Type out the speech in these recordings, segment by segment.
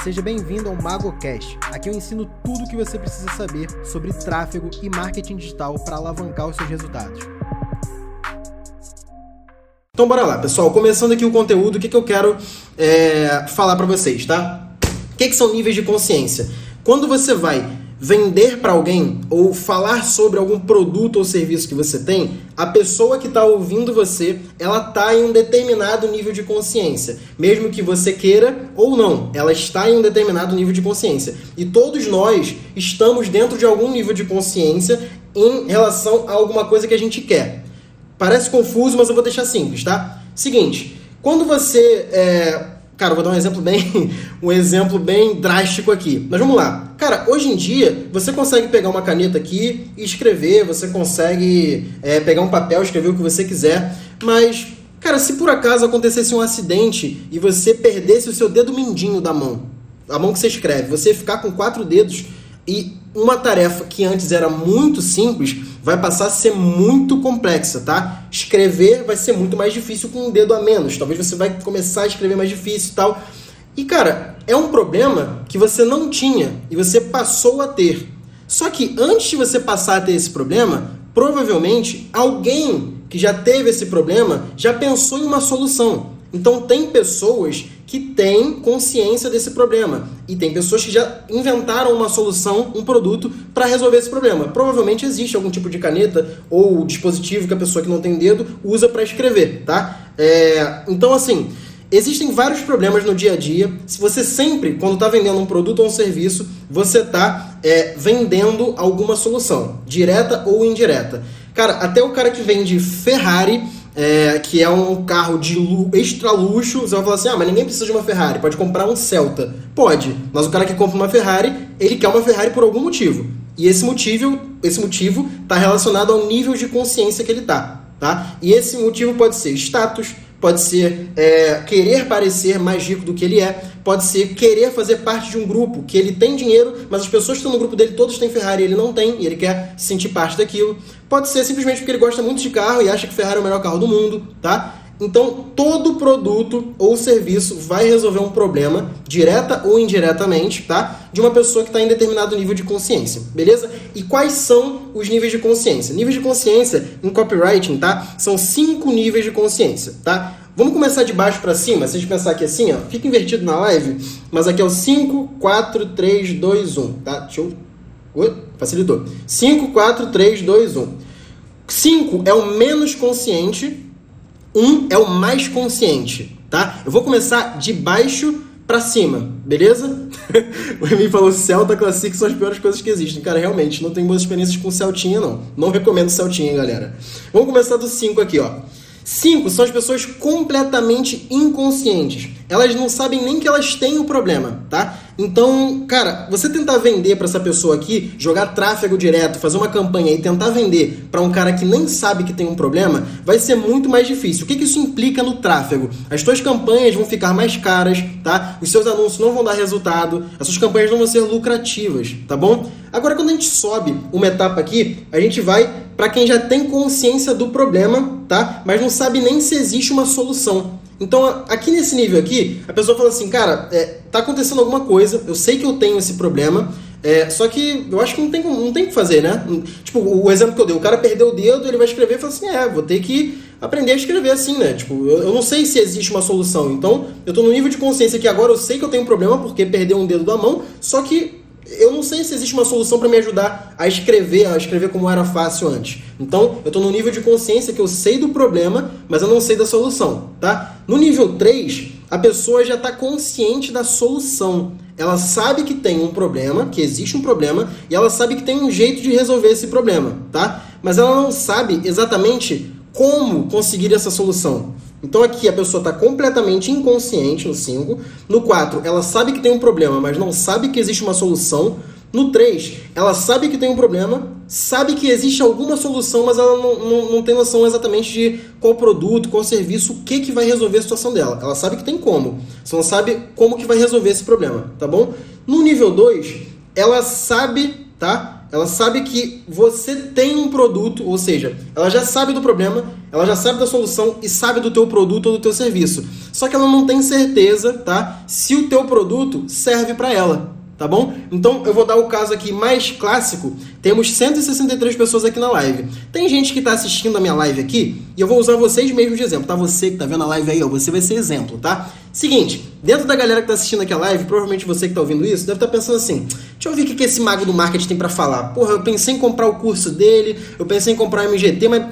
Seja bem-vindo ao MagoCast. Aqui eu ensino tudo o que você precisa saber sobre tráfego e marketing digital para alavancar os seus resultados. Então bora lá, pessoal. Começando aqui o conteúdo, o que, que eu quero é, falar para vocês, tá? O que, que são níveis de consciência? Quando você vai vender para alguém ou falar sobre algum produto ou serviço que você tem, a pessoa que está ouvindo você, ela está em um determinado nível de consciência, mesmo que você queira ou não, ela está em um determinado nível de consciência. E todos nós estamos dentro de algum nível de consciência em relação a alguma coisa que a gente quer. Parece confuso, mas eu vou deixar simples, tá? Seguinte, quando você é, Cara, vou dar um exemplo bem, um exemplo bem drástico aqui. Mas vamos lá. Cara, hoje em dia você consegue pegar uma caneta aqui e escrever, você consegue é, pegar um papel, escrever o que você quiser. Mas, cara, se por acaso acontecesse um acidente e você perdesse o seu dedo mindinho da mão, a mão que você escreve, você ficar com quatro dedos e uma tarefa que antes era muito simples vai passar a ser muito complexa, tá? Escrever vai ser muito mais difícil com um dedo a menos. Talvez você vai começar a escrever mais difícil e tal. E cara, é um problema que você não tinha e você passou a ter. Só que antes de você passar a ter esse problema, provavelmente alguém que já teve esse problema já pensou em uma solução. Então tem pessoas que têm consciência desse problema e tem pessoas que já inventaram uma solução, um produto para resolver esse problema. Provavelmente existe algum tipo de caneta ou dispositivo que a pessoa que não tem dedo usa para escrever, tá? É, então assim, existem vários problemas no dia a dia. Se você sempre, quando está vendendo um produto ou um serviço, você está é, vendendo alguma solução, direta ou indireta. Cara, até o cara que vende Ferrari é, que é um carro de extra luxo, você vai falar assim: ah, mas ninguém precisa de uma Ferrari, pode comprar um Celta. Pode, mas o cara que compra uma Ferrari, ele quer uma Ferrari por algum motivo. E esse motivo esse motivo está relacionado ao nível de consciência que ele tá, tá? E esse motivo pode ser status, pode ser é, querer parecer mais rico do que ele é, pode ser querer fazer parte de um grupo que ele tem dinheiro, mas as pessoas que estão no grupo dele todos têm Ferrari e ele não tem, e ele quer se sentir parte daquilo. Pode ser simplesmente porque ele gosta muito de carro e acha que Ferrari é o melhor carro do mundo, tá? Então, todo produto ou serviço vai resolver um problema, direta ou indiretamente, tá? De uma pessoa que está em determinado nível de consciência, beleza? E quais são os níveis de consciência? Níveis de consciência em copywriting, tá? São cinco níveis de consciência, tá? Vamos começar de baixo para cima. Se a gente pensar aqui assim, ó, fica invertido na live, mas aqui é o 5, 4, 3, 2, 1, tá? Deixa eu. Oi? Facilitou. 5, 4, 3, 2, 1. 5 é o menos consciente, um é o mais consciente, tá? Eu vou começar de baixo para cima, beleza? o Remy falou Celta Classic são as piores coisas que existem. Cara, realmente, não tem boas experiências com Celtinha, não. Não recomendo Celtinha, galera. Vamos começar do 5 aqui, ó. 5 são as pessoas completamente inconscientes. Elas não sabem nem que elas têm o problema, tá? Então, cara, você tentar vender para essa pessoa aqui, jogar tráfego direto, fazer uma campanha e tentar vender para um cara que nem sabe que tem um problema, vai ser muito mais difícil. O que, que isso implica no tráfego? As suas campanhas vão ficar mais caras, tá? Os seus anúncios não vão dar resultado, as suas campanhas não vão ser lucrativas, tá bom? Agora, quando a gente sobe uma etapa aqui, a gente vai para quem já tem consciência do problema, tá? Mas não sabe nem se existe uma solução. Então, aqui nesse nível aqui, a pessoa fala assim, cara, é, tá acontecendo alguma coisa, eu sei que eu tenho esse problema, é, só que eu acho que não tem, não tem o que fazer, né? Tipo, o exemplo que eu dei, o cara perdeu o dedo, ele vai escrever e fala assim, é, vou ter que aprender a escrever assim, né? Tipo, eu, eu não sei se existe uma solução. Então, eu tô no nível de consciência que agora eu sei que eu tenho um problema porque perdeu um dedo da mão, só que eu não sei se existe uma solução para me ajudar a escrever, a escrever como era fácil antes. Então, eu estou no nível de consciência que eu sei do problema, mas eu não sei da solução, tá? No nível 3, a pessoa já está consciente da solução. Ela sabe que tem um problema, que existe um problema, e ela sabe que tem um jeito de resolver esse problema, tá? Mas ela não sabe exatamente como conseguir essa solução. Então aqui a pessoa está completamente inconsciente no 5. No 4, ela sabe que tem um problema, mas não sabe que existe uma solução. No 3, ela sabe que tem um problema, sabe que existe alguma solução, mas ela não, não, não, tem noção exatamente de qual produto, qual serviço, o que, que vai resolver a situação dela. Ela sabe que tem como, só não sabe como que vai resolver esse problema, tá bom? No nível 2, ela sabe, tá? Ela sabe que você tem um produto, ou seja, ela já sabe do problema, ela já sabe da solução e sabe do teu produto ou do teu serviço. Só que ela não tem certeza, tá? Se o teu produto serve para ela tá bom? Então eu vou dar o caso aqui mais clássico. Temos 163 pessoas aqui na live. Tem gente que está assistindo a minha live aqui e eu vou usar vocês mesmos de exemplo, tá? Você que tá vendo a live aí, ó, você vai ser exemplo, tá? Seguinte, dentro da galera que tá assistindo aqui a live, provavelmente você que tá ouvindo isso, deve estar tá pensando assim: deixa eu ver o que, que esse mago do marketing tem para falar. Porra, eu pensei em comprar o curso dele, eu pensei em comprar o MGT, mas não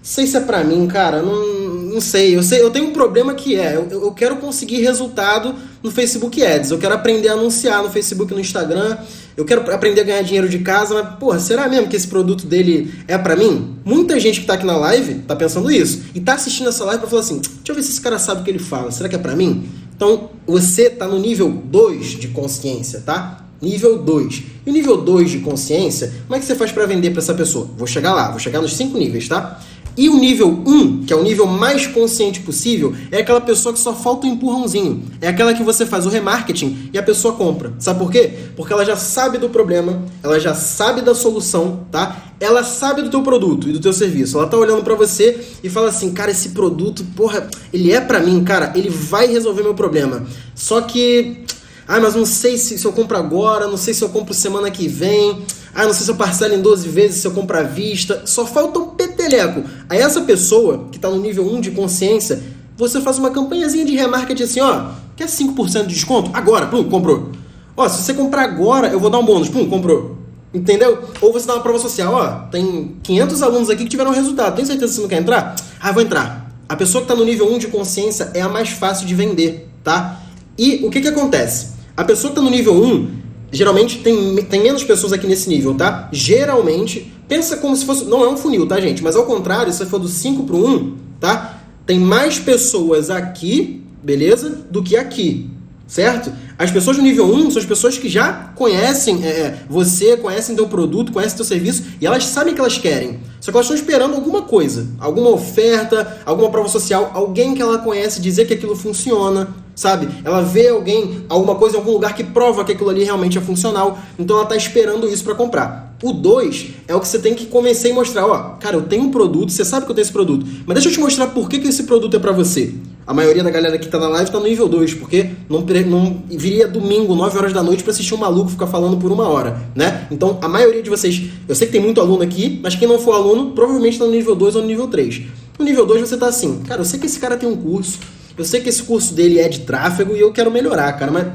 sei se é pra mim, cara. Não, não sei, eu sei, eu tenho um problema que é, eu, eu quero conseguir resultado no Facebook Ads, eu quero aprender a anunciar no Facebook, no Instagram, eu quero aprender a ganhar dinheiro de casa, mas, porra, será mesmo que esse produto dele é para mim? Muita gente que tá aqui na live tá pensando isso, e tá assistindo essa live pra falar assim, deixa eu ver se esse cara sabe o que ele fala, será que é para mim? Então, você tá no nível 2 de consciência, tá? Nível 2. E o nível 2 de consciência, como é que você faz para vender para essa pessoa? Vou chegar lá, vou chegar nos 5 níveis, tá? E o nível 1, que é o nível mais consciente possível, é aquela pessoa que só falta um empurrãozinho. É aquela que você faz o remarketing e a pessoa compra. Sabe por quê? Porque ela já sabe do problema, ela já sabe da solução, tá? Ela sabe do teu produto e do teu serviço. Ela tá olhando para você e fala assim: "Cara, esse produto, porra, ele é para mim, cara, ele vai resolver meu problema". Só que ah, mas não sei se, se eu compro agora, não sei se eu compro semana que vem. Ah, não sei se eu parcelo em 12 vezes, se eu compro à vista. Só falta um peteleco. Aí essa pessoa, que está no nível 1 de consciência, você faz uma campanhazinha de remarketing assim, ó. Quer 5% de desconto? Agora, pum, comprou. Ó, se você comprar agora, eu vou dar um bônus. Pum, comprou. Entendeu? Ou você dá uma prova social, ó. Tem 500 alunos aqui que tiveram resultado. Tem certeza que você não quer entrar? Ah, vou entrar. A pessoa que está no nível 1 de consciência é a mais fácil de vender, tá? E o que que acontece? A pessoa que está no nível 1, Geralmente tem, tem menos pessoas aqui nesse nível, tá? Geralmente, pensa como se fosse. Não é um funil, tá, gente? Mas ao contrário, se for do 5 para o 1, tá? Tem mais pessoas aqui, beleza? Do que aqui, certo? As pessoas do nível 1 são as pessoas que já conhecem é, é, você, conhecem teu produto, conhecem teu serviço e elas sabem que elas querem. Só que elas estão esperando alguma coisa, alguma oferta, alguma prova social, alguém que ela conhece dizer que aquilo funciona, sabe? Ela vê alguém, alguma coisa em algum lugar que prova que aquilo ali realmente é funcional, então ela está esperando isso para comprar. O 2 é o que você tem que começar e mostrar, ó, cara, eu tenho um produto, você sabe que eu tenho esse produto, mas deixa eu te mostrar por que, que esse produto é para você. A maioria da galera que está na live está no nível 2, porque não, não viria domingo, 9 horas da noite, para assistir um maluco ficar falando por uma hora, né? Então, a maioria de vocês, eu sei que tem muito aluno aqui, mas quem não for aluno, provavelmente está no nível 2 ou no nível 3. No nível 2 você está assim, cara, eu sei que esse cara tem um curso, eu sei que esse curso dele é de tráfego e eu quero melhorar, cara, mas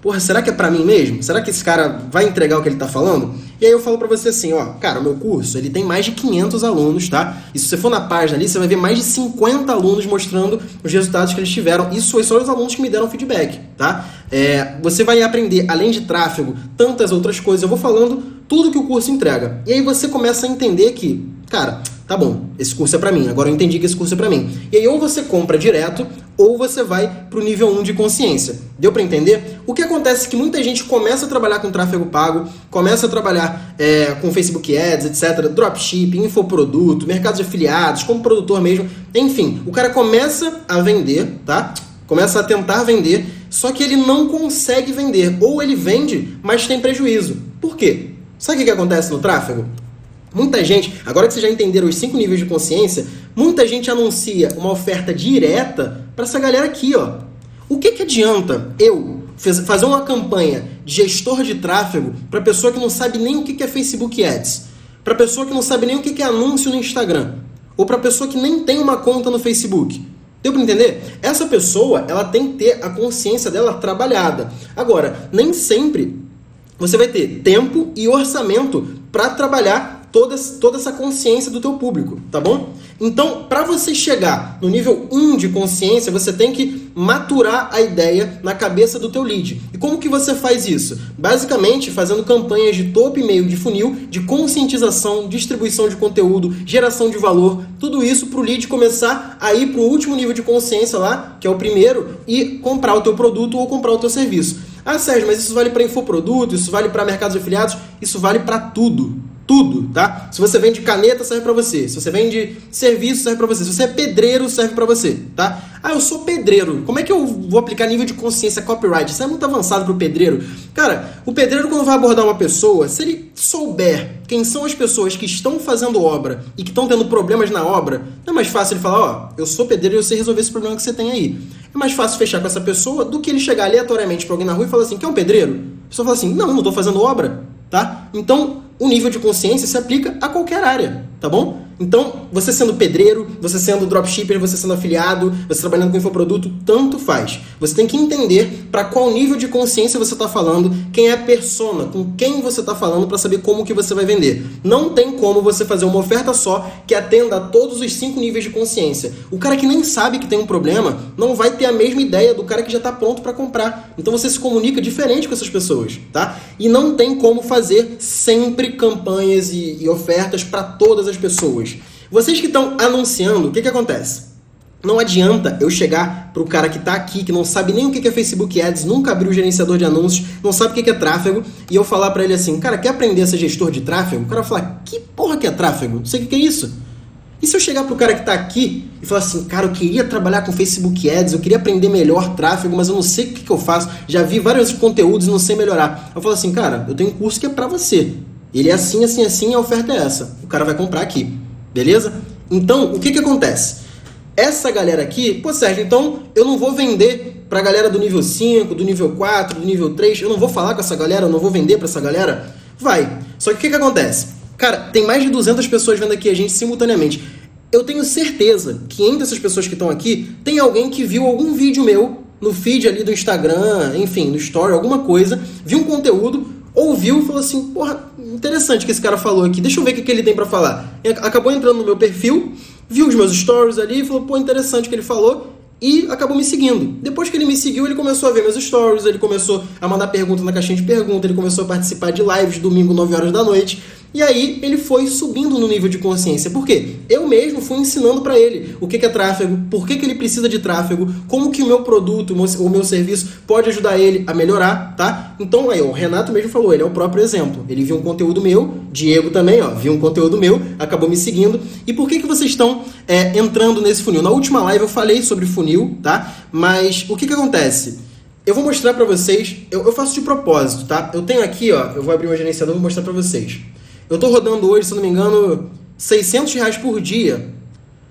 porra, será que é para mim mesmo? Será que esse cara vai entregar o que ele tá falando? E aí eu falo para você assim, ó, cara, o meu curso, ele tem mais de 500 alunos, tá? E se você for na página ali, você vai ver mais de 50 alunos mostrando os resultados que eles tiveram. Isso foi só os alunos que me deram feedback, tá? É, você vai aprender, além de tráfego, tantas outras coisas. Eu vou falando tudo que o curso entrega. E aí você começa a entender que, cara, tá bom, esse curso é para mim, agora eu entendi que esse curso é para mim. E aí ou você compra direto ou você vai para o nível 1 de consciência. Deu para entender? O que acontece é que muita gente começa a trabalhar com tráfego pago, começa a trabalhar é, com Facebook Ads, etc., dropshipping, infoproduto, mercado de afiliados, como produtor mesmo, enfim, o cara começa a vender, tá? Começa a tentar vender, só que ele não consegue vender, ou ele vende, mas tem prejuízo. Por quê? Sabe o que acontece no tráfego? Muita gente, agora que vocês já entenderam os cinco níveis de consciência, muita gente anuncia uma oferta direta para essa galera aqui, ó. O que, que adianta eu fazer uma campanha de gestor de tráfego para pessoa que não sabe nem o que, que é Facebook Ads, para pessoa que não sabe nem o que, que é anúncio no Instagram, ou para pessoa que nem tem uma conta no Facebook? Deu para entender? Essa pessoa, ela tem que ter a consciência dela trabalhada. Agora, nem sempre você vai ter tempo e orçamento para trabalhar toda, toda essa consciência do teu público, tá bom? Então, para você chegar no nível 1 de consciência, você tem que maturar a ideia na cabeça do teu lead. E como que você faz isso? Basicamente, fazendo campanhas de topo e meio de funil, de conscientização, distribuição de conteúdo, geração de valor, tudo isso para o lead começar a ir para o último nível de consciência lá, que é o primeiro, e comprar o teu produto ou comprar o teu serviço. Ah, Sérgio, mas isso vale para infoproduto, isso vale para mercados afiliados, isso vale para tudo tudo, tá? Se você vende caneta, serve para você. Se você vende serviço, serve para você. Se você é pedreiro, serve para você, tá? Ah, eu sou pedreiro. Como é que eu vou aplicar nível de consciência copyright? Isso é muito avançado pro pedreiro. Cara, o pedreiro quando vai abordar uma pessoa, se ele souber quem são as pessoas que estão fazendo obra e que estão tendo problemas na obra, não é mais fácil ele falar, ó, oh, eu sou pedreiro e eu sei resolver esse problema que você tem aí. É mais fácil fechar com essa pessoa do que ele chegar aleatoriamente para alguém na rua e falar assim, quer um pedreiro? A pessoa fala assim, não, não tô fazendo obra, tá? Então, o nível de consciência se aplica a qualquer área, tá bom? Então, você sendo pedreiro, você sendo dropshipper, você sendo afiliado, você trabalhando com infoproduto, tanto faz. Você tem que entender para qual nível de consciência você está falando, quem é a persona, com quem você está falando para saber como que você vai vender. Não tem como você fazer uma oferta só que atenda a todos os cinco níveis de consciência. O cara que nem sabe que tem um problema não vai ter a mesma ideia do cara que já está pronto para comprar. Então você se comunica diferente com essas pessoas, tá? E não tem como fazer sempre campanhas e, e ofertas para todas as pessoas. Vocês que estão anunciando, o que, que acontece? Não adianta eu chegar para o cara que está aqui, que não sabe nem o que é Facebook Ads, nunca abriu o gerenciador de anúncios, não sabe o que é tráfego, e eu falar para ele assim, cara, quer aprender a ser gestor de tráfego? O cara vai falar, que porra que é tráfego? Não sei o que é isso. E se eu chegar para o cara que está aqui e falar assim, cara, eu queria trabalhar com Facebook Ads, eu queria aprender melhor tráfego, mas eu não sei o que, que eu faço, já vi vários conteúdos e não sei melhorar. Eu falo assim, cara, eu tenho um curso que é para você. Ele é assim, assim, assim, a oferta é essa. O cara vai comprar aqui. Beleza? Então, o que que acontece? Essa galera aqui, pô, Sérgio, então eu não vou vender pra galera do nível 5, do nível 4, do nível 3, eu não vou falar com essa galera, eu não vou vender pra essa galera? Vai. Só que o que que acontece? Cara, tem mais de 200 pessoas vendo aqui a gente simultaneamente. Eu tenho certeza que entre essas pessoas que estão aqui, tem alguém que viu algum vídeo meu no feed ali do Instagram, enfim, no story, alguma coisa, viu um conteúdo, ouviu e falou assim: porra, interessante que esse cara falou aqui, deixa eu ver o que, que ele tem para falar. Acabou entrando no meu perfil, viu os meus stories ali falou: pô, interessante o que ele falou. E acabou me seguindo. Depois que ele me seguiu, ele começou a ver meus stories, ele começou a mandar perguntas na caixinha de perguntas, ele começou a participar de lives domingo, 9 horas da noite. E aí ele foi subindo no nível de consciência. Por quê? Eu mesmo fui ensinando para ele o que é tráfego, por que, que ele precisa de tráfego, como que o meu produto, o meu serviço pode ajudar ele a melhorar, tá? Então aí, o Renato mesmo falou, ele é o próprio exemplo. Ele viu um conteúdo meu, Diego também, ó, viu um conteúdo meu, acabou me seguindo. E por que, que vocês estão é, entrando nesse funil? Na última live eu falei sobre funil, tá? Mas o que que acontece? Eu vou mostrar para vocês, eu, eu, faço de propósito, tá? Eu tenho aqui, ó, eu vou abrir o gerenciador e vou mostrar para vocês. Eu estou rodando hoje, se não me engano, 600 reais por dia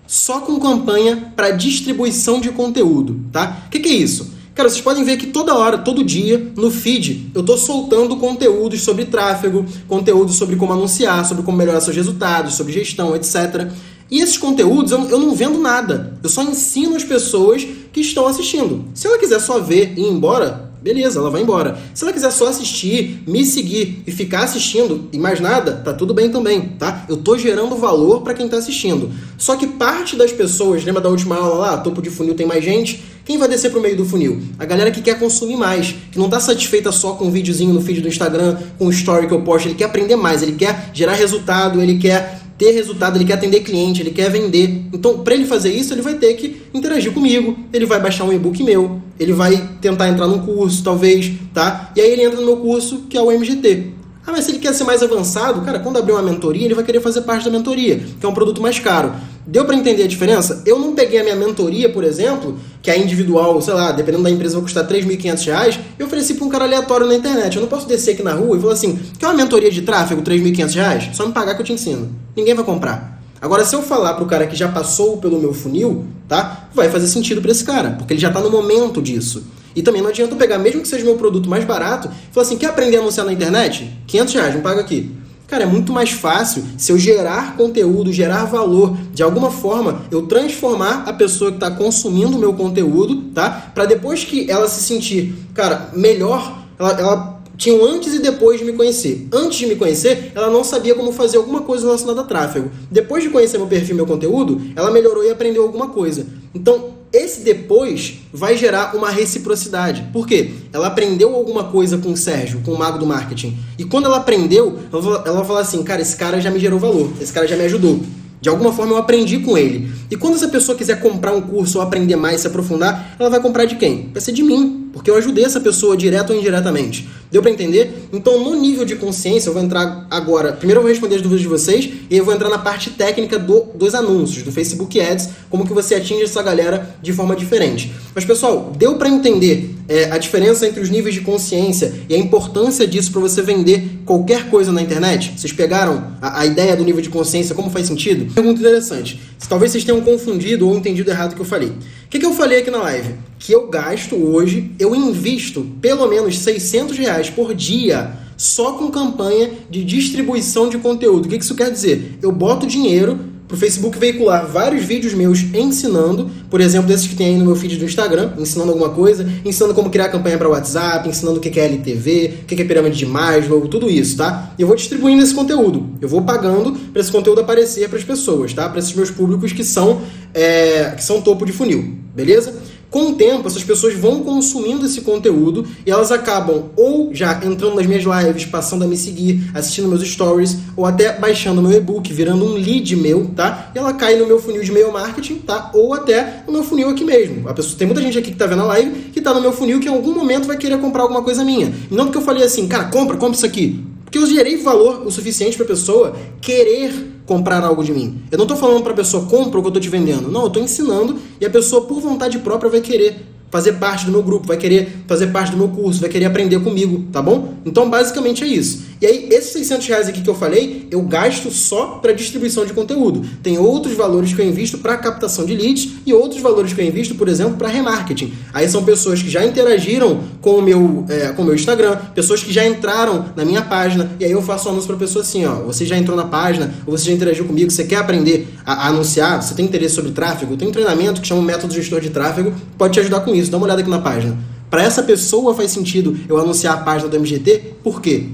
só com campanha para distribuição de conteúdo, tá? O que, que é isso? Cara, vocês podem ver que toda hora, todo dia, no feed, eu estou soltando conteúdos sobre tráfego, conteúdos sobre como anunciar, sobre como melhorar seus resultados, sobre gestão, etc. E esses conteúdos eu, eu não vendo nada. Eu só ensino as pessoas que estão assistindo. Se ela quiser só ver e ir embora, beleza, ela vai embora. Se ela quiser só assistir, me seguir e ficar assistindo e mais nada, tá tudo bem também, tá? Eu tô gerando valor para quem tá assistindo. Só que parte das pessoas, lembra da última aula lá, topo de funil tem mais gente? Quem vai descer pro meio do funil? A galera que quer consumir mais, que não tá satisfeita só com um videozinho no feed do Instagram, com o story que eu posto, ele quer aprender mais, ele quer gerar resultado, ele quer ter resultado, ele quer atender cliente, ele quer vender. Então, para ele fazer isso, ele vai ter que interagir comigo, ele vai baixar um e-book meu, ele vai tentar entrar num curso, talvez, tá? E aí ele entra no meu curso, que é o MGT. Ah, mas se ele quer ser mais avançado, cara, quando abrir uma mentoria, ele vai querer fazer parte da mentoria, que é um produto mais caro. Deu para entender a diferença? Eu não peguei a minha mentoria, por exemplo, que é individual, sei lá, dependendo da empresa vai custar 3.500 reais, e ofereci para um cara aleatório na internet. Eu não posso descer aqui na rua e falar assim, quer uma mentoria de tráfego, 3.500 reais? Só me pagar que eu te ensino. Ninguém vai comprar. Agora, se eu falar para o cara que já passou pelo meu funil, tá? Vai fazer sentido para esse cara, porque ele já está no momento disso. E também não adianta eu pegar, mesmo que seja meu produto mais barato, e falar assim, quer aprender a anunciar na internet? 500 reais, me paga aqui. Cara, é muito mais fácil se eu gerar conteúdo, gerar valor, de alguma forma eu transformar a pessoa que está consumindo o meu conteúdo, tá? Para depois que ela se sentir, cara, melhor, ela, ela tinha um antes e depois de me conhecer. Antes de me conhecer, ela não sabia como fazer alguma coisa relacionada a tráfego. Depois de conhecer meu perfil, meu conteúdo, ela melhorou e aprendeu alguma coisa. Então, esse depois vai gerar uma reciprocidade. Por quê? Ela aprendeu alguma coisa com o Sérgio, com o mago do marketing. E quando ela aprendeu, ela vai falar assim: cara, esse cara já me gerou valor, esse cara já me ajudou. De alguma forma eu aprendi com ele. E quando essa pessoa quiser comprar um curso ou aprender mais, se aprofundar, ela vai comprar de quem? Vai ser de mim, porque eu ajudei essa pessoa direto ou indiretamente. Deu para entender? Então, no nível de consciência, eu vou entrar agora. Primeiro eu vou responder as dúvidas de vocês e eu vou entrar na parte técnica do, dos anúncios, do Facebook Ads, como que você atinge essa galera de forma diferente. Mas, pessoal, deu para entender é, a diferença entre os níveis de consciência e a importância disso para você vender qualquer coisa na internet? Vocês pegaram a, a, ideia do nível de consciência, como faz sentido? Pergunta interessante. Talvez vocês tenham confundido ou entendido errado o que eu falei. O que, que eu falei aqui na live? Que eu gasto hoje, eu invisto pelo menos 600 reais por dia só com campanha de distribuição de conteúdo. O que isso quer dizer? Eu boto dinheiro pro Facebook veicular vários vídeos meus ensinando, por exemplo, desses que tem aí no meu feed do Instagram, ensinando alguma coisa, ensinando como criar campanha para WhatsApp, ensinando o que é LTV, o que é pirâmide de Maslow, tudo isso, tá? E eu vou distribuindo esse conteúdo. Eu vou pagando para esse conteúdo aparecer para as pessoas, tá? Para esses meus públicos que são é, que são topo de funil, beleza? Com o tempo, essas pessoas vão consumindo esse conteúdo e elas acabam ou já entrando nas minhas lives, passando a me seguir, assistindo meus stories, ou até baixando meu e-book, virando um lead meu, tá? E ela cai no meu funil de e-mail marketing, tá? Ou até no meu funil aqui mesmo. A pessoa, tem muita gente aqui que tá vendo a live que tá no meu funil que em algum momento vai querer comprar alguma coisa minha. E não porque eu falei assim, cara, compra, compra isso aqui. Porque eu gerei valor o suficiente para a pessoa querer comprar algo de mim. Eu não estou falando para a pessoa compra o que eu estou te vendendo. Não, eu estou ensinando e a pessoa por vontade própria vai querer fazer parte do meu grupo, vai querer fazer parte do meu curso, vai querer aprender comigo, tá bom? Então, basicamente é isso. E aí, esses 600 reais aqui que eu falei, eu gasto só para distribuição de conteúdo. Tem outros valores que eu invisto para captação de leads e outros valores que eu invisto, por exemplo, para remarketing. Aí são pessoas que já interagiram com o meu, é, com o meu Instagram, pessoas que já entraram na minha página, e aí eu faço um anúncio para pessoa assim, ó, você já entrou na página, ou você já interagiu comigo, você quer aprender a, a anunciar, você tem interesse sobre tráfego, tem um treinamento que chama Método Gestor de Tráfego, pode te ajudar com isso, dá uma olhada aqui na página. Para essa pessoa faz sentido eu anunciar a página do MGT, por quê?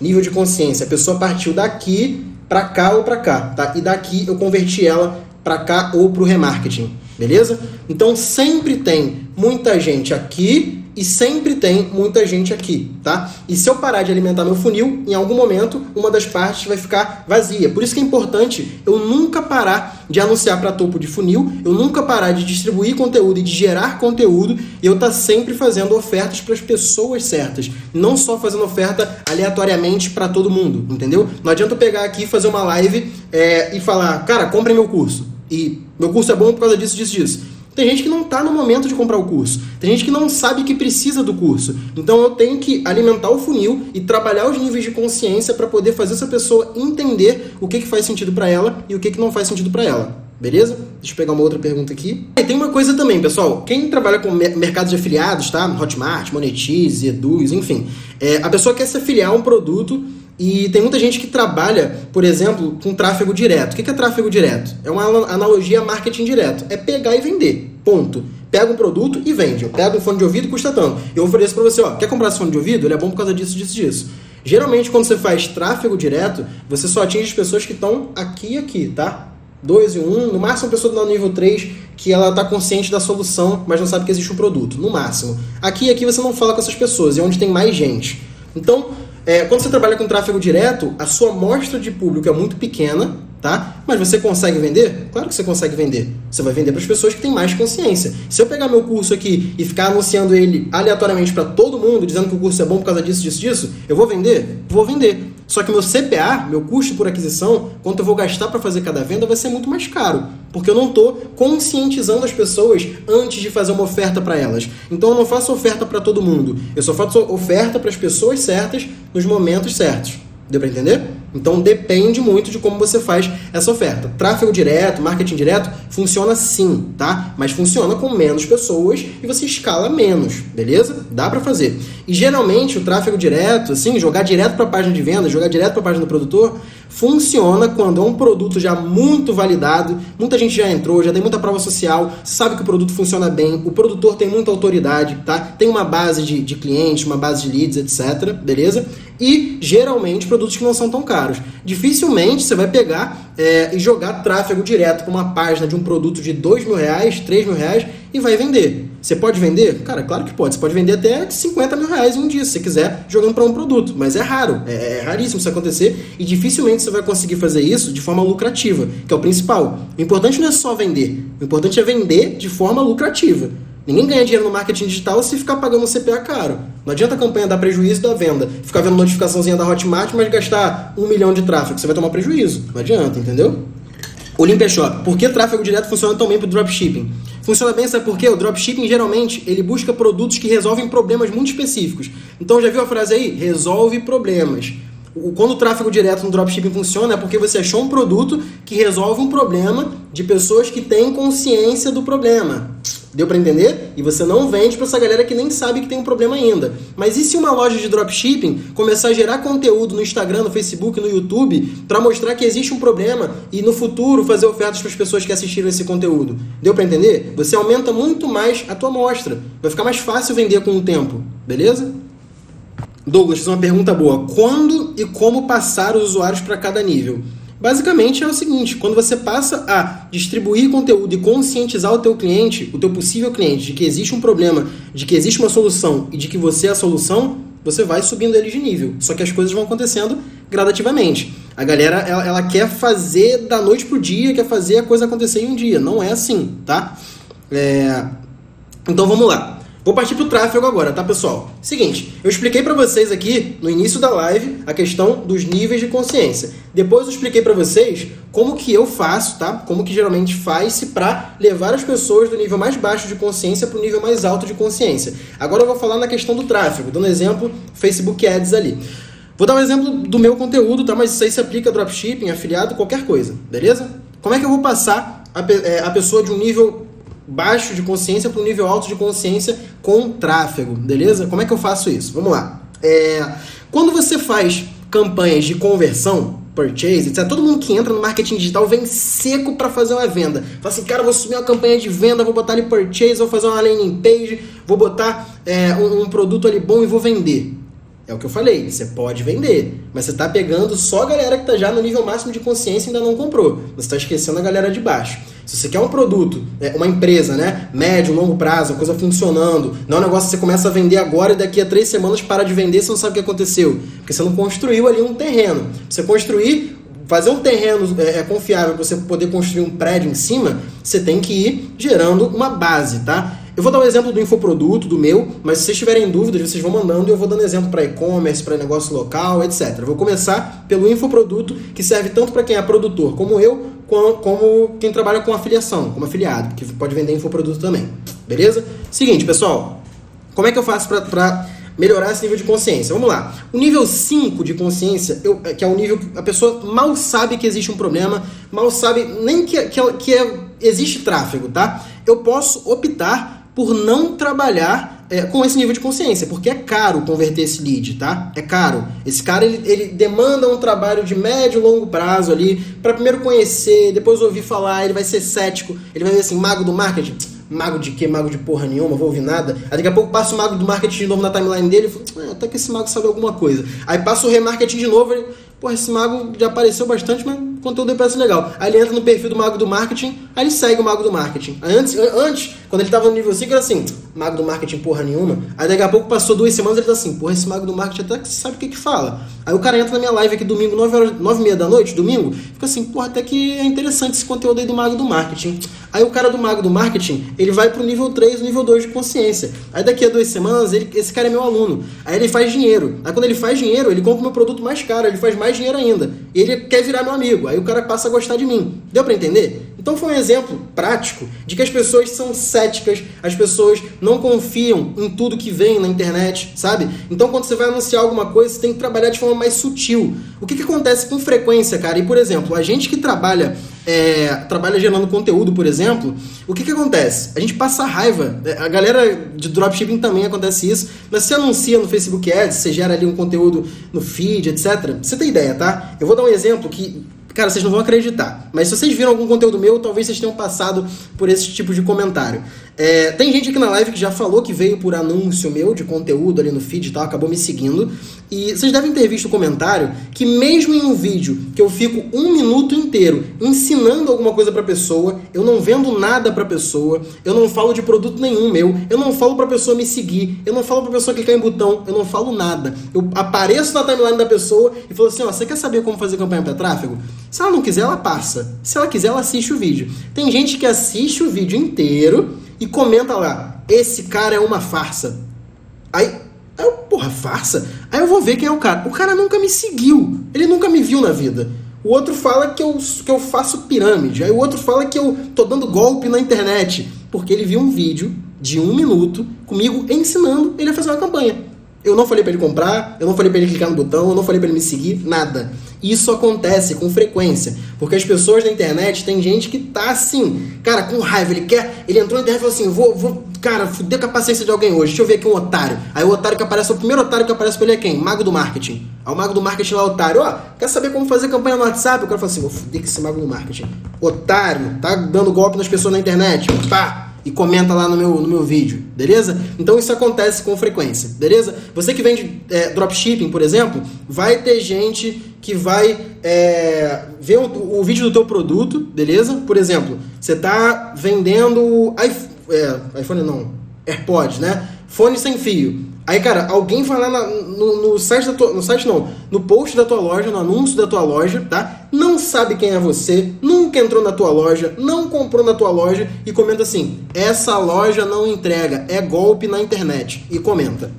Nível de consciência. A pessoa partiu daqui para cá ou para cá, tá? E daqui eu converti ela para cá ou para o remarketing, beleza? Então sempre tem muita gente aqui e sempre tem muita gente aqui, tá? E se eu parar de alimentar meu funil, em algum momento uma das partes vai ficar vazia. Por isso que é importante eu nunca parar de anunciar para topo de funil, eu nunca parar de distribuir conteúdo e de gerar conteúdo, e eu tá sempre fazendo ofertas para as pessoas certas, não só fazendo oferta aleatoriamente para todo mundo, entendeu? Não adianta eu pegar aqui fazer uma live é, e falar, cara, compre meu curso. E meu curso é bom por causa disso, disso, disso. Tem gente que não está no momento de comprar o curso. Tem gente que não sabe que precisa do curso. Então eu tenho que alimentar o funil e trabalhar os níveis de consciência para poder fazer essa pessoa entender o que, que faz sentido para ela e o que, que não faz sentido para ela. Beleza? Deixa eu pegar uma outra pergunta aqui. E tem uma coisa também, pessoal. Quem trabalha com mercado de afiliados, tá? Hotmart, Monetize, Eduz, enfim. É, a pessoa quer se afiliar a um produto e tem muita gente que trabalha, por exemplo, com tráfego direto. O que é tráfego direto? É uma analogia a marketing direto. É pegar e vender. Ponto. Pega um produto e vende. Eu pego um fone de ouvido custa tanto. Eu ofereço para você, ó, quer comprar esse fone de ouvido? Ele é bom por causa disso, disso, disso. Geralmente, quando você faz tráfego direto, você só atinge as pessoas que estão aqui e aqui, tá? 2 e 1, um, no máximo a pessoa no nível 3 que ela está consciente da solução, mas não sabe que existe um produto, no máximo. Aqui e aqui você não fala com essas pessoas, é onde tem mais gente. Então, é, quando você trabalha com tráfego direto, a sua amostra de público é muito pequena, tá? Mas você consegue vender? Claro que você consegue vender. Você vai vender para as pessoas que têm mais consciência. Se eu pegar meu curso aqui e ficar anunciando ele aleatoriamente para todo mundo, dizendo que o curso é bom por causa disso, disso, disso, eu vou vender? Vou vender. Só que meu CPA, meu custo por aquisição, quanto eu vou gastar para fazer cada venda, vai ser muito mais caro, porque eu não estou conscientizando as pessoas antes de fazer uma oferta para elas. Então eu não faço oferta para todo mundo, eu só faço oferta para as pessoas certas nos momentos certos. Deu para entender? Então depende muito de como você faz essa oferta. Tráfego direto, marketing direto, funciona sim, tá? Mas funciona com menos pessoas e você escala menos, beleza? Dá para fazer. E geralmente o tráfego direto, assim, jogar direto para a página de venda, jogar direto para a página do produtor, funciona quando é um produto já muito validado, muita gente já entrou, já tem muita prova social, sabe que o produto funciona bem, o produtor tem muita autoridade, tá? Tem uma base de, de clientes, uma base de leads, etc. Beleza? E geralmente produtos que não são tão caros. Dificilmente você vai pegar é, e jogar tráfego direto para uma página de um produto de dois mil reais, três mil reais e vai vender. Você pode vender? Cara, claro que pode. Você pode vender até 50 mil reais em um dia, se você quiser, jogando para um produto. Mas é raro, é, é, raríssimo isso acontecer e dificilmente você vai conseguir fazer isso de forma lucrativa, que é o principal. O importante não é só vender, o importante é vender de forma lucrativa. Ninguém ganha dinheiro no marketing digital se ficar pagando um CPA caro. Não adianta a campanha dar prejuízo da venda, ficar vendo notificaçãozinha da Hotmart, mas gastar um milhão de tráfego. Você vai tomar prejuízo. Não adianta, entendeu? Olympia Shop. Por que tráfego direto funciona tão bem para o dropshipping? Funciona bem, sabe por quê? O dropshipping geralmente ele busca produtos que resolvem problemas muito específicos. Então já viu a frase aí? Resolve problemas. Quando o tráfego direto no dropshipping funciona é porque você achou um produto que resolve um problema de pessoas que têm consciência do problema. Deu para entender? E você não vende para essa galera que nem sabe que tem um problema ainda. Mas e se uma loja de dropshipping começar a gerar conteúdo no Instagram, no Facebook, no YouTube para mostrar que existe um problema e no futuro fazer ofertas para as pessoas que assistiram esse conteúdo? Deu para entender? Você aumenta muito mais a tua amostra. Vai ficar mais fácil vender com o tempo, beleza? Douglas, uma pergunta boa. Quando e como passar os usuários para cada nível? Basicamente é o seguinte, quando você passa a distribuir conteúdo e conscientizar o teu cliente, o teu possível cliente, de que existe um problema, de que existe uma solução e de que você é a solução, você vai subindo ele de nível. Só que as coisas vão acontecendo gradativamente. A galera, ela, ela quer fazer da noite pro dia, quer fazer a coisa acontecer em um dia. Não é assim, tá? É... Então vamos lá. Vou partir para o tráfego agora, tá, pessoal? Seguinte, eu expliquei para vocês aqui no início da live a questão dos níveis de consciência. Depois eu expliquei para vocês como que eu faço, tá? Como que geralmente faz-se para levar as pessoas do nível mais baixo de consciência para o nível mais alto de consciência. Agora eu vou falar na questão do tráfego, dando exemplo Facebook Ads ali. Vou dar um exemplo do meu conteúdo, tá? Mas isso aí se aplica a dropshipping, afiliado, qualquer coisa, beleza? Como é que eu vou passar a, é, a pessoa de um nível baixo de consciência para um nível alto de consciência com tráfego, beleza? Como é que eu faço isso? Vamos lá. É, quando você faz campanhas de conversão, purchase, etc. Todo mundo que entra no marketing digital vem seco para fazer uma venda. Fala assim, cara, vou subir uma campanha de venda, vou botar ali purchase, vou fazer uma landing page, vou botar é, um, um produto ali bom e vou vender. É o que eu falei, você pode vender, mas você está pegando só a galera que está já no nível máximo de consciência e ainda não comprou. Você está esquecendo a galera de baixo. Se você quer um produto, é, uma empresa, né? Médio, longo prazo, uma coisa funcionando, não é um negócio que você começa a vender agora e daqui a três semanas para de vender, você não sabe o que aconteceu. Porque você não construiu ali um terreno. Você construir, fazer um terreno é, é confiável para você poder construir um prédio em cima, você tem que ir gerando uma base, tá? Eu vou dar um exemplo do infoproduto, do meu, mas se vocês tiverem dúvidas, vocês vão mandando e eu vou dando exemplo para e-commerce, para negócio local, etc. Vou começar pelo infoproduto, que serve tanto para quem é produtor como eu, como quem trabalha com afiliação, como afiliado, que pode vender infoproduto também. Beleza? Seguinte, pessoal, como é que eu faço para melhorar esse nível de consciência? Vamos lá. O nível 5 de consciência, eu, que é o nível que a pessoa mal sabe que existe um problema, mal sabe nem que, que, que é, existe tráfego, tá? Eu posso optar por não trabalhar é, com esse nível de consciência, porque é caro converter esse lead, tá? É caro. Esse cara ele, ele demanda um trabalho de médio e longo prazo ali para primeiro conhecer, depois ouvir falar, ele vai ser cético, ele vai ver assim, mago do marketing. Mago de quê? Mago de porra nenhuma, vou ouvir nada. Aí daqui a pouco passa o mago do marketing de novo na timeline dele e fala, até que esse mago sabe alguma coisa. Aí passa o remarketing de novo, ele, pô, esse mago já apareceu bastante, mas o conteúdo dele parece legal. Aí ele entra no perfil do mago do marketing, aí ele segue o mago do marketing. Antes, antes, quando ele tava no nível 5, era assim, mago do marketing porra nenhuma. Aí daqui a pouco passou duas semanas, ele tá assim, porra, esse mago do marketing até que sabe o que que fala. Aí o cara entra na minha live aqui domingo, 9 horas, 9 e meia da noite, domingo, fica assim, porra, até que é interessante esse conteúdo aí do mago do marketing. Aí o cara do mago do marketing, ele vai pro nível 3, nível 2 de consciência. Aí daqui a duas semanas, ele, esse cara é meu aluno. Aí ele faz dinheiro. Aí quando ele faz dinheiro, ele compra meu produto mais caro, ele faz mais dinheiro ainda. E ele quer virar meu amigo. Aí o cara passa a gostar de mim. Deu para entender? Então foi um exemplo prático de que as pessoas são céticas, as pessoas não confiam em tudo que vem na internet, sabe? Então quando você vai anunciar alguma coisa, você tem que trabalhar de forma mais sutil. O que, que acontece com frequência, cara? E por exemplo, a gente que trabalha é, trabalha gerando conteúdo, por exemplo, o que, que acontece? A gente passa raiva. É, a galera de dropshipping também acontece isso. Mas você anuncia no Facebook Ads, você gera ali um conteúdo no feed, etc. Você tem ideia, tá? Eu vou dar um exemplo que Cara, vocês não vão acreditar. Mas se vocês viram algum conteúdo meu, talvez vocês tenham passado por esse tipo de comentário. É, tem gente aqui na live que já falou que veio por anúncio meu de conteúdo ali no feed e tal, acabou me seguindo. E vocês devem ter visto o comentário que mesmo em um vídeo que eu fico um minuto inteiro ensinando alguma coisa pra pessoa, eu não vendo nada pra pessoa, eu não falo de produto nenhum meu, eu não falo pra pessoa me seguir, eu não falo pra pessoa clicar em botão, eu não falo nada. Eu apareço na timeline da pessoa e falo assim, ó, você quer saber como fazer campanha para tráfego? Se ela não quiser, ela passa. Se ela quiser, ela assiste o vídeo. Tem gente que assiste o vídeo inteiro e comenta lá. esse cara é uma farsa. Aí, eu, porra, farsa? Aí eu vou ver quem é o cara. O cara nunca me seguiu. Ele nunca me viu na vida. O outro fala que eu, que eu faço pirâmide. Aí o outro fala que eu tô dando golpe na internet. Porque ele viu um vídeo de um minuto comigo ensinando ele a fazer uma campanha. Eu não falei para ele comprar, eu não falei para ele clicar no botão, eu não falei para ele me seguir, nada. Isso acontece com frequência, porque as pessoas na internet tem gente que tá assim, cara, com raiva, ele quer, ele entrou na internet e falou assim, vou, vou, cara, fuder com a paciência de alguém hoje, deixa eu ver aqui um otário. Aí o otário que aparece, o primeiro otário que aparece pra ele é quem? Mago do marketing. Aí o mago do marketing lá, otário, ó, quer saber como fazer campanha no WhatsApp? O cara fala assim, vou fuder com esse mago do marketing. Otário, tá dando golpe nas pessoas na internet, pá, e comenta lá no meu, no meu vídeo, beleza? Então isso acontece com frequência, beleza? Você que vende é, dropshipping, por exemplo, vai ter gente que vai é, ver o, o, vídeo do teu produto, beleza? Por exemplo, você está vendendo iPhone, é, iPhone não, AirPods, né? Fone sem fio. Aí, cara, alguém vai lá na, no, no, site da tua, no site não, no post da tua loja, no anúncio da tua loja, tá? Não sabe quem é você, nunca entrou na tua loja, não comprou na tua loja e comenta assim: essa loja não entrega, é golpe na internet. E comenta.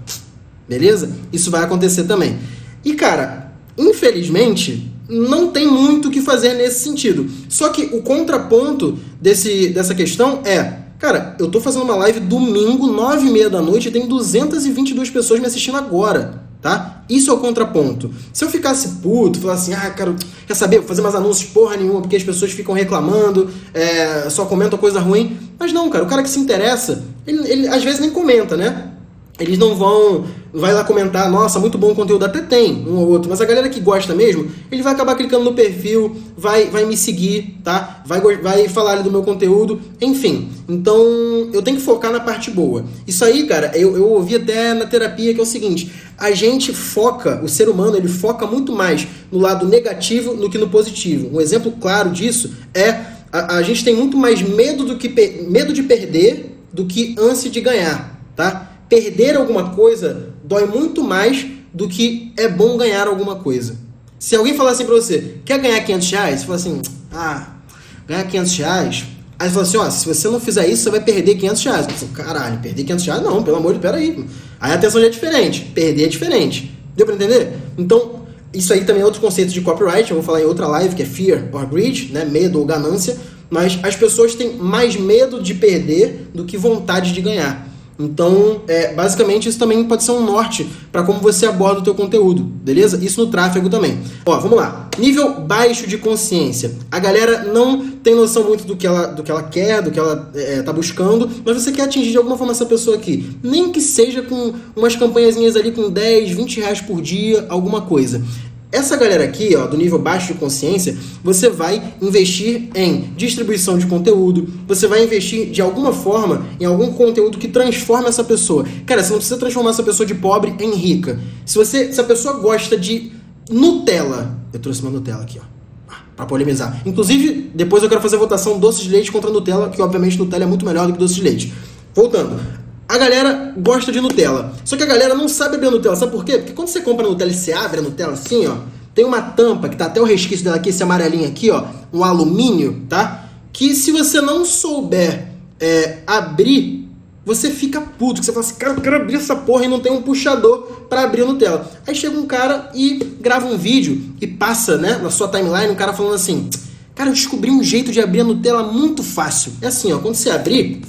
Beleza? Isso vai acontecer também. E, cara, infelizmente, não tem muito o que fazer nesse sentido. Só que o contraponto desse, dessa questão é Cara, eu tô fazendo uma live domingo, nove e meia da noite, e tem 222 pessoas me assistindo agora, tá? Isso é o contraponto. Se eu ficasse puto, falar assim, ah, cara, quer saber, vou fazer mais anúncios porra nenhuma, porque as pessoas ficam reclamando, é, só comentam coisa ruim. Mas não, cara, o cara que se interessa, ele, ele às vezes nem comenta, né? Eles não vão vai lá comentar, nossa, muito bom conteúdo, até tem um ou outro, mas a galera que gosta mesmo, ele vai acabar clicando no perfil, vai, vai me seguir, tá? Vai, vai falar do meu conteúdo, enfim. Então, eu tenho que focar na parte boa. Isso aí, cara, eu, eu ouvi até na terapia que é o seguinte, a gente foca, o ser humano, ele foca muito mais no lado negativo do que no positivo. Um exemplo claro disso é a, a gente tem muito mais medo do que medo de perder do que ânsia de ganhar, tá? Perder alguma coisa dói muito mais do que é bom ganhar alguma coisa. Se alguém falar assim pra você, quer ganhar 500 reais? Você fala assim, ah, ganhar 500 reais? Aí você fala assim, ó, se você não fizer isso, você vai perder 500 reais. Você fala, Caralho, perder 500 reais? Não, pelo amor de Deus, peraí. Aí a atenção já é diferente, perder é diferente. Deu pra entender? Então, isso aí também é outro conceito de copyright, eu vou falar em outra live, que é fear or greed, né, medo ou ganância, mas as pessoas têm mais medo de perder do que vontade de ganhar. Então, é, basicamente, isso também pode ser um norte para como você aborda o teu conteúdo, beleza? Isso no tráfego também. Ó, vamos lá. Nível baixo de consciência. A galera não tem noção muito do que ela, do que ela quer, do que ela é, tá buscando, mas você quer atingir de alguma forma essa pessoa aqui. Nem que seja com umas campanhazinhas ali com 10, 20 reais por dia, alguma coisa. Essa galera aqui, ó, do nível baixo de consciência, você vai investir em distribuição de conteúdo, você vai investir de alguma forma em algum conteúdo que transforme essa pessoa. Cara, você não precisa transformar essa pessoa de pobre em rica. Se você, se a pessoa gosta de Nutella, eu trouxe uma Nutella aqui, ó, para polemizar. Inclusive, depois eu quero fazer a votação doce de leite contra Nutella, que obviamente Nutella é muito melhor do que doce de leite. Voltando, a galera gosta de Nutella. Só que a galera não sabe abrir a Nutella. Sabe por quê? Porque quando você compra a Nutella e você abre a Nutella assim, ó, tem uma tampa que tá até o resquício dela aqui, esse amarelinho aqui, ó, um alumínio, tá? Que se você não souber é, abrir, você fica puto. Que você fala assim, cara, eu quero abrir essa porra e não tem um puxador para abrir a Nutella. Aí chega um cara e grava um vídeo e passa, né, na sua timeline, um cara falando assim, cara, eu descobri um jeito de abrir a Nutella muito fácil. É assim, ó, quando você abrir,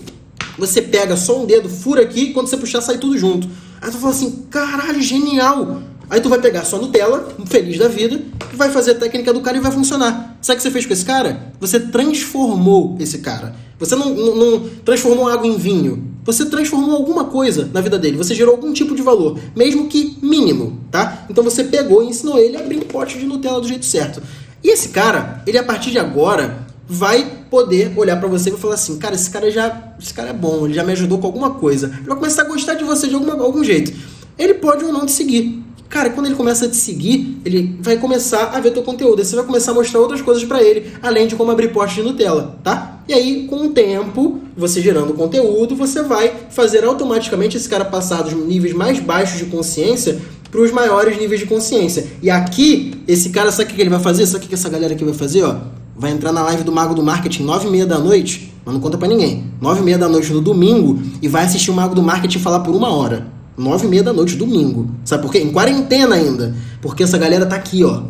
você pega só um dedo, fura aqui, e quando você puxar, sai tudo junto. Aí tu fala assim, caralho, genial! Aí tu vai pegar sua Nutella, feliz da vida, vai fazer a técnica do cara e vai funcionar. Sabe o que você fez com esse cara? Você transformou esse cara. Você não, não, não, transformou água em vinho. Você transformou alguma coisa na vida dele. Você gerou algum tipo de valor, mesmo que mínimo, tá? Então você pegou e ensinou ele a abrir um pote de Nutella do jeito certo. E esse cara, ele a partir de agora, vai poder olhar para você e falar assim, cara, esse cara já, esse cara é bom, ele já me ajudou com alguma coisa. Ele vai começar a gostar de você de alguma, algum jeito. Ele pode ou não te seguir. Cara, quando ele começa a te seguir, ele vai começar a ver teu conteúdo. Aí você vai começar a mostrar outras coisas para ele, além de como abrir poste de Nutella, tá? E aí, com o tempo, você gerando conteúdo, você vai fazer automaticamente esse cara passar dos níveis mais baixos de consciência para os maiores níveis de consciência. E aqui, esse cara, sabe o que ele vai fazer? Sabe o que essa galera aqui vai fazer? Ó? Vai entrar na live do Mago do Marketing nove e meia da noite, mas não conta para ninguém. Nove e meia da noite no domingo e vai assistir o Mago do Marketing falar por uma hora. Nove e meia da noite, domingo. Sabe por quê? Em quarentena ainda. Porque essa galera tá aqui, ó.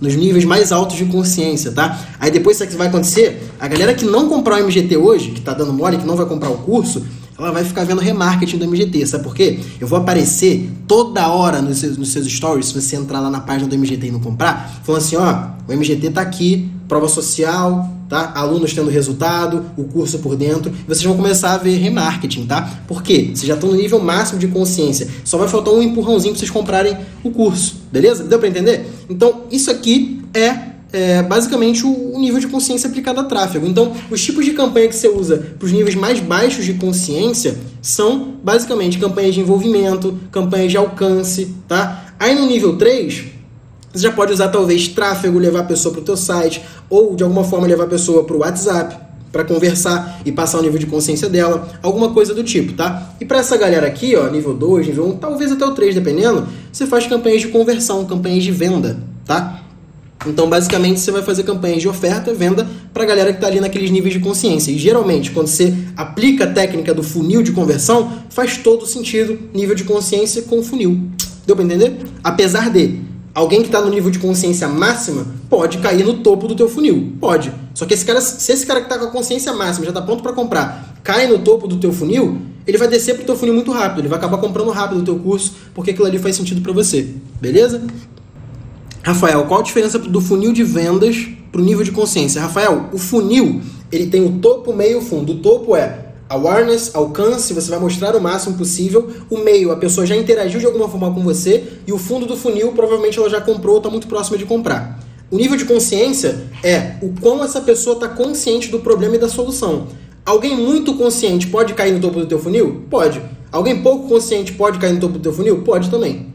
Nos níveis mais altos de consciência, tá? Aí depois sabe o que vai acontecer? A galera que não comprar o MGT hoje, que tá dando mole, que não vai comprar o curso, ela vai ficar vendo remarketing do MGT, sabe por quê? Eu vou aparecer toda hora nos seus, nos seus stories, se você entrar lá na página do MGT e não comprar, falando assim, ó, o MGT tá aqui, prova social, tá? Alunos tendo resultado, o curso por dentro, vocês vão começar a ver remarketing, tá? Por quê? Vocês já estão no nível máximo de consciência, só vai faltar um empurrãozinho para vocês comprarem o curso, beleza? Deu para entender? Então, isso aqui é é, basicamente o, o, nível de consciência aplicado a tráfego. Então, os tipos de campanha que você usa para os níveis mais baixos de consciência são basicamente campanhas de envolvimento, campanhas de alcance, tá? Aí no nível 3, você já pode usar talvez tráfego, levar a pessoa para o teu site, ou de alguma forma levar a pessoa para o WhatsApp para conversar e passar o nível de consciência dela, alguma coisa do tipo, tá? E para essa galera aqui, ó, nível 2, nível 1, talvez até o 3, dependendo, você faz campanhas de conversão, campanhas de venda, tá? Então, basicamente, você vai fazer campanhas de oferta, venda para a galera que está ali naqueles níveis de consciência. E geralmente, quando você aplica a técnica do funil de conversão, faz todo sentido nível de consciência com funil. Deu para entender? Apesar de alguém que está no nível de consciência máxima pode cair no topo do teu funil. Pode. Só que esse cara, se esse cara que está com a consciência máxima já está pronto para comprar, cai no topo do teu funil, ele vai descer pro teu funil muito rápido. Ele vai acabar comprando rápido o teu curso porque aquilo ali faz sentido para você. Beleza? Rafael, qual a diferença do funil de vendas para o nível de consciência? Rafael, o funil ele tem o topo, meio e fundo. O topo é awareness, alcance, você vai mostrar o máximo possível. O meio, a pessoa já interagiu de alguma forma com você. E o fundo do funil, provavelmente ela já comprou ou está muito próxima de comprar. O nível de consciência é o quão essa pessoa está consciente do problema e da solução. Alguém muito consciente pode cair no topo do teu funil? Pode. Alguém pouco consciente pode cair no topo do teu funil? Pode também.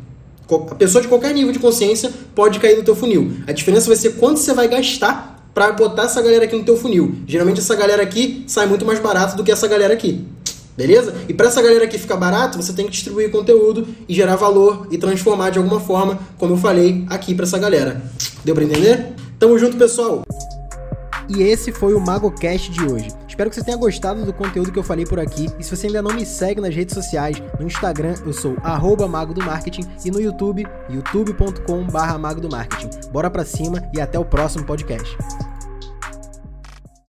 A pessoa de qualquer nível de consciência pode cair no teu funil. A diferença vai ser quanto você vai gastar para botar essa galera aqui no teu funil. Geralmente essa galera aqui sai muito mais barato do que essa galera aqui. Beleza? E para essa galera aqui ficar barato, você tem que distribuir conteúdo e gerar valor e transformar de alguma forma, como eu falei aqui para essa galera. Deu para entender? Tamo junto, pessoal. E esse foi o MagoCast de hoje. Espero que você tenha gostado do conteúdo que eu falei por aqui. E se você ainda não me segue nas redes sociais, no Instagram eu sou Mago do Marketing e no YouTube, youtube.com/mago do Marketing. Bora pra cima e até o próximo podcast.